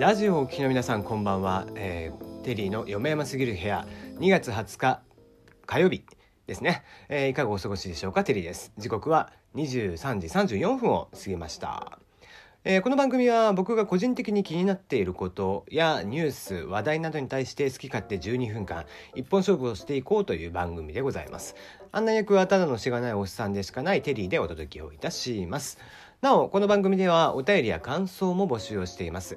ラジオをお聞きの皆さんこんばんは、えー、テリーの嫁山すぎる部屋。2月20日火曜日ですね、えー、いかがお過ごしでしょうか？テリーです。時刻は23時34分を過ぎました。えー、この番組は僕が個人的に気になっていることやニュース話題などに対して好き勝手12分間一本勝負をしていこうという番組でございます。案内役はただのしがないおっさんでしかないテリーでお届けをいたします。なおこの番組ではお便りや感想も募集をしています。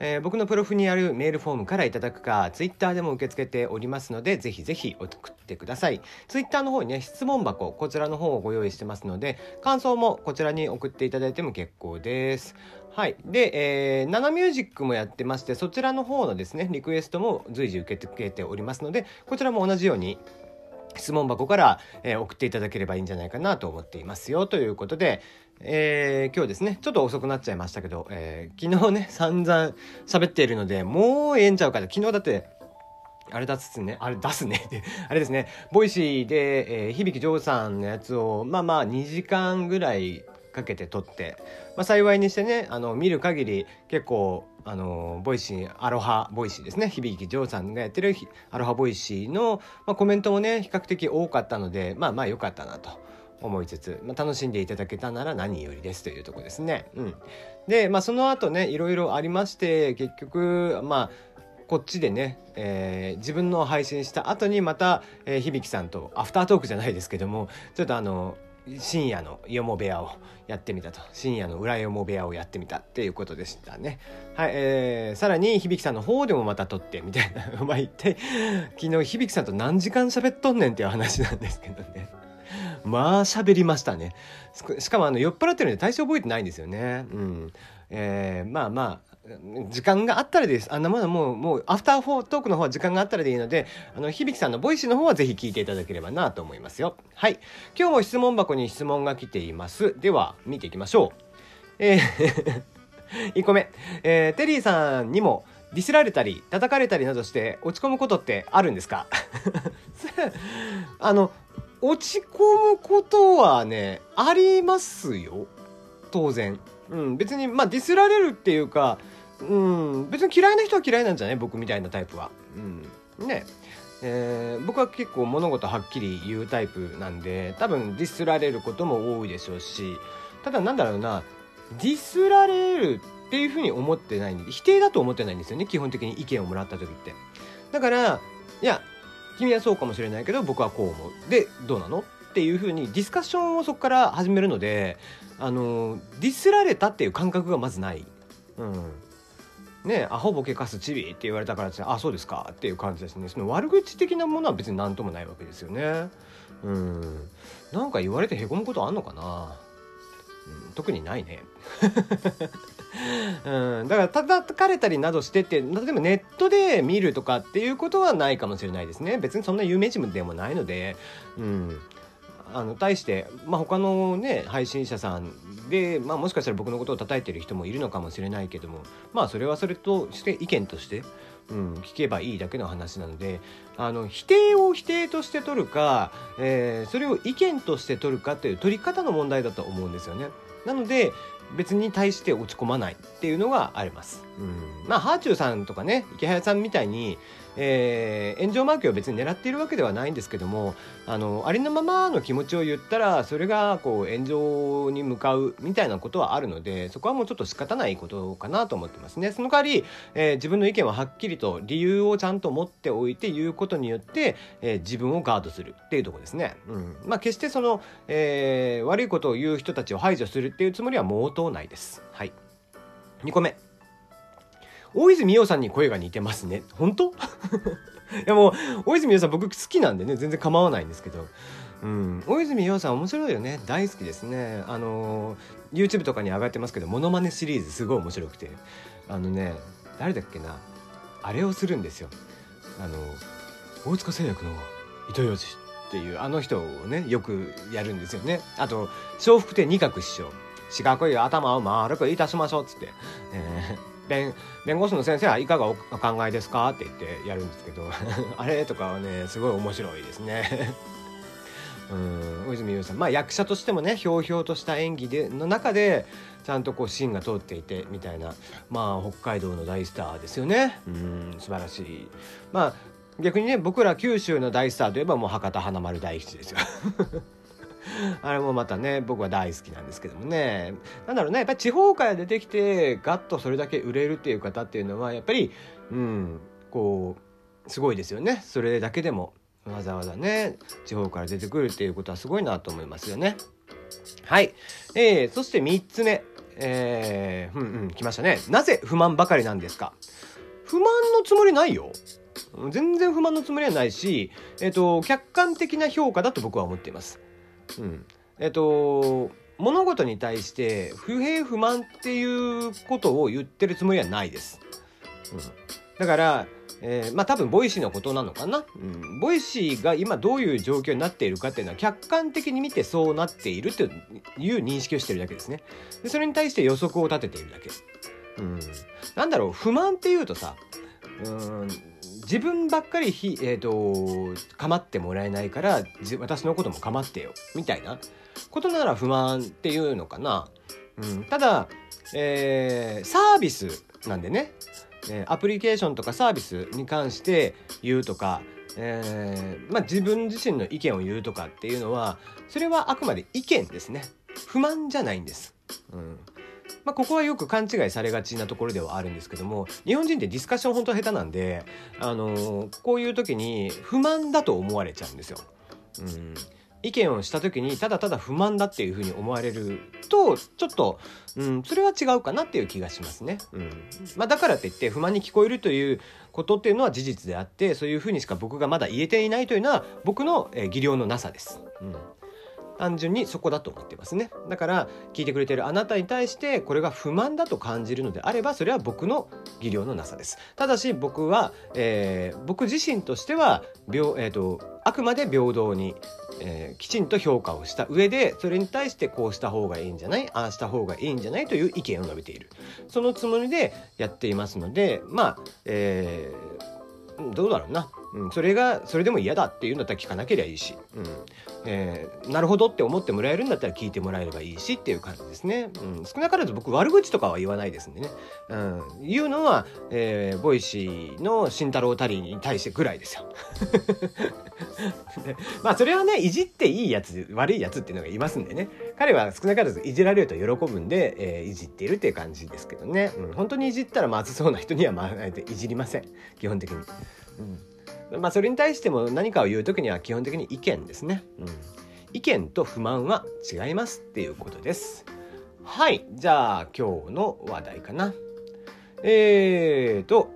えー、僕のプロフにあるメールフォームからいただくか、ツイッターでも受け付けておりますので、ぜひぜひ送ってください。ツイッターの方にね、質問箱、こちらの方をご用意してますので、感想もこちらに送っていただいても結構です。はい。で、えー、ナナミュージックもやってまして、そちらの方のですね、リクエストも随時受け付けておりますので、こちらも同じように、質問箱から、えー、送っていただければいいんじゃないかなと思っていますよということで、えー、今日ですねちょっと遅くなっちゃいましたけど、えー、昨日ね散々喋っているのでもうええんちゃうかと昨日だってあれ出すね、あれ出すね。あれですね、 Voicy で、えー、響ジョーさんのやつを、まあまあ2時間ぐらいかけて録って、まあ幸いにしてね、あの、見る限り結構、あの、 Voicy、アロハ Voicy ですね、響ジョーさんがやってるアロハ Voicy の、まあ、コメントもね、比較的多かったので、まあまあ良かったなと。思いつつ、まあ、楽しんでいただけたなら何よりですというとこですね。うん、で、まあ、その後ねいろいろありまして結局まあこっちでね、えー、自分の配信した後にまた、えー、響さんとアフタートークじゃないですけどもちょっとあの深夜のよも部屋をやってみたと。深夜の裏よも部屋をやってみたっていうことでしたね。はい、えー、さらに響さんの方でもまた撮ってみたいなまあ一体昨日響さんと何時間喋っとんねんっていう話なんですけどね。まあ喋りましたね。しかもあの酔っ払ってるんで大して覚えてないんですよね。うん。えー、まあまあ、時間があったらです。あんなものはもう、もう、アフターフォートークの方は時間があったらでいいので、あの、響さんの Voicy の方はぜひ聞いていただければなと思いますよ。はい。今日も質問箱に質問が来ています。では、見ていきましょう。えー 1個目。えー、テリーさんにも、ディスられたり、叩かれたりなどして落ち込むことってあるんですか？あの、落ち込むことはね、ありますよ。当然。うん、別に、まあ、ディスられるっていうか、うん、別に嫌いな人は嫌いなんじゃない？僕みたいなタイプは。うん。ね。えー、僕は結構物事はっきり言うタイプなんで、多分ディスられることも多いでしょうし、ただなんだろうな、ディスられるっていうふうに思ってないんで、否定だと思ってないんですよね、基本的に意見をもらった時って。だから、いや、君はそうかもしれないけど僕はこう思う。でどうなの？っていうふうにディスカッションをそこから始めるのであのディスられたっていう感覚がまずない。うん。ねアホボケかすチビって言われたからってあそうですかっていう感じですね。その悪口的なものは別に何ともないわけですよね。うん。なんか言われてへこむことあんのかな、特にないね。うん、だから叩かれたりなどしてって例えばネットで見るとかっていうことはないかもしれないですね。別にそんな有名人でもないので、うん、あの対して、まあ、他のね配信者さんで、まあ、もしかしたら僕のことを叩いてる人もいるのかもしれないけども。まあそれはそれとして意見として、うん、聞けばいいだけの話なのであの否定を否定として取るか、えー、それを意見として取るかという取り方の問題だと思うんですよね。なので別に対して落ち込まないっていうのがあります。うん、まあハーチューさんとかね池早さんみたいに、えー、炎上マークを別に狙っているわけではないんですけどもあのありのままの気持ちを言ったらそれがこう炎上に向かうみたいなことはあるのでそこはもうちょっと仕方ないことかなと思ってますね。その代わり、えー、自分の意見ははっきりと理由をちゃんと持っておいて言うことによって、えー、自分をガードするっていうとこですね。うんまあ、決してその、えー、悪いことを言う人たちを排除するっていうつもりは毛頭ないです。はい。2個目。大泉洋さんに声が似てますね。本当？いやもう、大泉洋さん僕好きなんでね、全然構わないんですけど。うん、大泉洋さん面白いよね。大好きですね。あの、YouTube とかに上がってますけど、モノマネシリーズすごい面白くて。あのね、誰だっけな。あれをするんですよ。あの、大塚製薬の糸ようじっていうあの人をね、よくやるんですよね。あと、笑福亭二角師匠。四角い頭を丸くいたしましょうっつって。えー弁弁護士の先生はいかがお考えですか？って言ってやるんですけど。あれとかはねすごい面白いですね。うん大泉洋さん。まあ役者としてもねひょうひょうとした演技での中でちゃんとこう芯が通っていてみたいな。まあ北海道の大スターですよね。うん素晴らしい。まあ逆にね僕ら九州の大スターといえばもう博多華丸大吉ですよ。あれもまたね僕は大好きなんですけどもね。なんだろうねやっぱり地方から出てきてガッとそれだけ売れるっていう方っていうのはやっぱりうんこうすごいですよね。それだけでもわざわざね地方から出てくるっていうことはすごいなと思いますよね。はい、えー、そして3つ目。えー、うんうん来ましたね。なぜ不満ばかりなんですか？不満のつもりないよ。全然不満のつもりはないし、えっ、ー、と客観的な評価だと僕は思っています。うん、えっと物事に対して不平不満っていうことを言ってるつもりはないです。うん、だから、えー、まあ多分 Voicy のことなのかな、うん、 Voicy が今どういう状況になっているかっていうのは客観的に見てそうなっているという認識をしてるだけですね。でそれに対して予測を立てているだけ。うん、なんだろう不満っていうとさうん自分ばっかりひ、えーと、構ってもらえないから私のことも構ってよみたいなことなら不満っていうのかな、うん、ただ、えー、サービスなんでね、えー、アプリケーションとかサービスに関して言うとか、えー、まあ、自分自身の意見を言うとかっていうのはそれはあくまで意見ですね。不満じゃないんです。うん。まあ、ここはよく勘違いされがちなところではあるんですけども日本人ってディスカッション本当は下手なんで、あのー、こういう時に不満だと思われちゃうんですよ。うん意見をした時にただただ不満だっていうふうに思われるとちょっと、うん、それは違うかなっていう気がしますね。うんまあ、だからといって不満に聞こえるということっていうのは事実であってそういうふうにしか僕がまだ言えていないというのは僕の、え技量のなさです。うん単純にそこだと思ってますね。だから聞いてくれてるあなたに対してこれが不満だと感じるのであればそれは僕の技量のなさです。ただし僕は、えー、僕自身としては平、えーと、あくまで平等に、えー、きちんと評価をした上でそれに対してこうした方がいいんじゃない？ああした方がいいんじゃない？という意見を述べている。そのつもりでやっていますのでまあ、えー、どうだろうな。うん、それがそれでも嫌だっていうんだったら聞かなければいいし、うん。えー、なるほどって思ってもらえるんだったら聞いてもらえればいいしっていう感じですね、うん、少なからず僕悪口とかは言わないですんでね、うん、言うのは、えー、 Voicy の慎太郎タリーに対してぐらいですよ。まあそれはねいじっていいやつ悪いやつっていうのがいますんでね。彼は少なからずいじられると喜ぶんで、えー、いじっているっていう感じですけどね、うん、本当にいじったらまずそうな人にはまあいじりません。基本的に。うん。まあそれに対しても何かを言う時には基本的に意見ですね。うん、意見と不満は違いますっていうことです。はい。じゃあ今日の話題かな。えーと、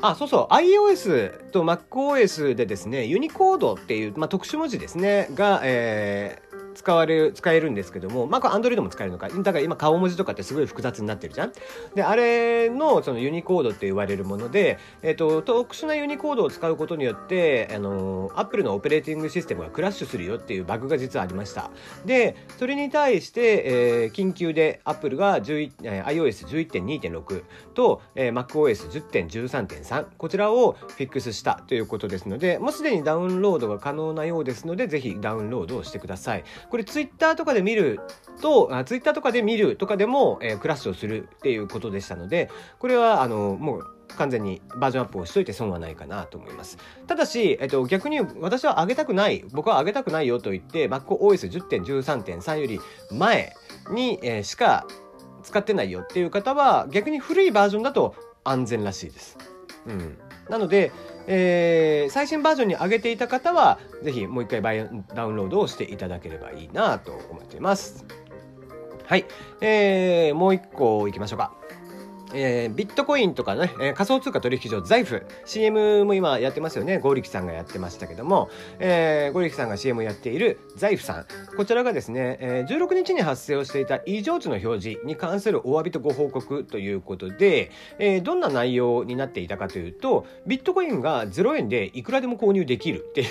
あ、そうそう、iOS と MacOS でですね、ユニコードっていう、まあ、特殊文字ですね、が、え使われる、使えるんですけども、まあ、これ Android も使えるのか。だから今顔文字とかってすごい複雑になってるじゃん。で、あれのそのユニコードって言われるもので、えっ、と、特殊なユニコードを使うことによって、あの、Apple のオペレーティングシステムがクラッシュするよっていうバグが実はありました。で、それに対して、えー、緊急で Apple が11、えー、iOS11.2.6 と、えー、MacOS10.13.3 こちらをフィックスしたということですので、もうすでにダウンロードが可能なようですので、ぜひダウンロードをしてください。これツイッターとかで見ると、あツイッターとかで見るとかでも、えー、クラッシュをするっていうことでしたので、これはあのもう完全にバージョンアップをしといて損はないかなと思います。ただし、えっと、逆に私は上げたくない、僕は上げたくないよと言って、MacOS10.13.3 より前に、えー、しか使ってないよっていう方は、逆に古いバージョンだと安全らしいです。うん。なので、えー、最新バージョンに上げていた方は、ぜひもう一回バイダウンロードをしていただければいいなと思っています。はい。えー、もう一個いきましょうか。えー、ビットコインとかね、えー、仮想通貨取引所財布 CM も今やってますよね。ゴーリキさんがやってましたけども、えー、ゴーさんが CM やっている財布さん。こちらがですね、えー、16日に発生をしていた異常値の表示に関するお詫びとご報告ということで、えー、どんな内容になっていたかというとビットコインが0円でいくらでも購入できるっていう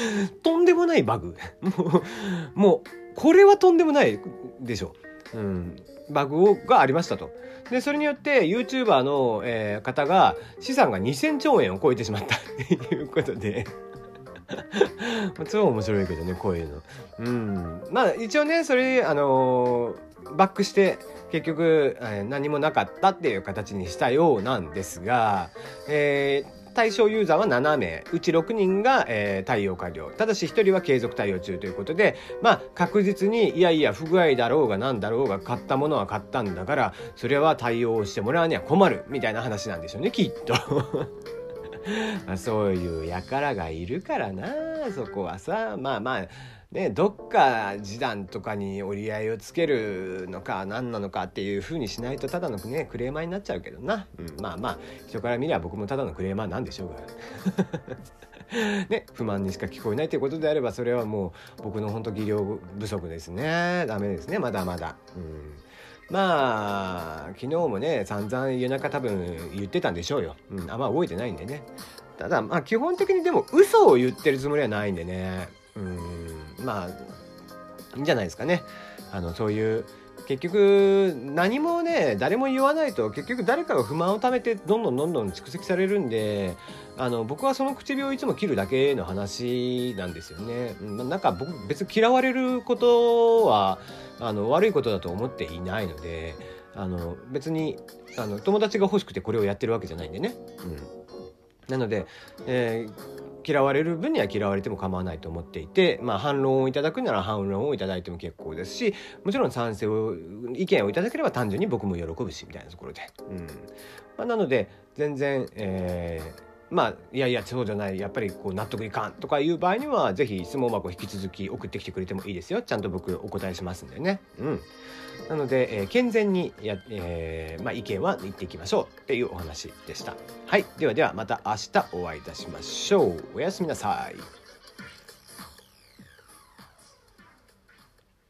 とんでもないバグ。もうもうこれはとんでもないでしょ。うん、バグをがありましたと。で、それによって YouTuber の、えー、方が資産が2000兆円を超えてしまった っていうことで超面白いけどねこういうの。うんまあ一応ねそれあのー、バックして結局、えー、何もなかったっていう形にしたようなんですが、えー対象ユーザーは7名うち6人が、えー、対応完了。ただし1人は継続対応中ということでまあ確実にいやいや不具合だろうが何だろうが買ったものは買ったんだからそれは対応してもらうには困るみたいな話なんでしょうねきっと。まあそういう輩がいるからなそこはさ。まあまあね、どっか示談とかに折り合いをつけるのか何なのかっていうふうにしないとただのねクレーマーになっちゃうけどな、うん、まあまあ人から見れば僕もただのクレーマーなんでしょうが。ね、不満にしか聞こえないということであればそれはもう僕の本当技量不足ですね。ダメですねまだまだ。うん。まあ昨日もね散々夜中多分言ってたんでしょうよ、うん、あんま覚えてないんでね。ただまあ基本的にでも嘘を言ってるつもりはないんでね。うん。まあいいんじゃないですかねあのそういう結局何もね誰も言わないと結局誰かが不満をためてどんどんどんどん蓄積されるんであの僕はその唇をいつも切るだけの話なんですよね。なんか僕別に嫌われることはあの悪いことだと思っていないのであの別にあの友達が欲しくてこれをやってるわけじゃないんでね。うん、なので、えー嫌われる分には嫌われても構わないと思っていて、まあ、反論をいただくなら反論をいただいても結構ですしもちろん賛成を意見をいただければ単純に僕も喜ぶしみたいなところで、うん。まあ、なので全然、えーまあいやいやそうじゃない。やっぱりこう納得いかんとかいう場合には是非質問箱引き続き送ってきてくれてもいいですよ。ちゃんと僕お答えしますんでね。うん。なので、えー、健全にや、えーまあ、意見は言っていきましょうっていうお話でした。はい。ではではまた明日お会いいたしましょう。おやすみなさい。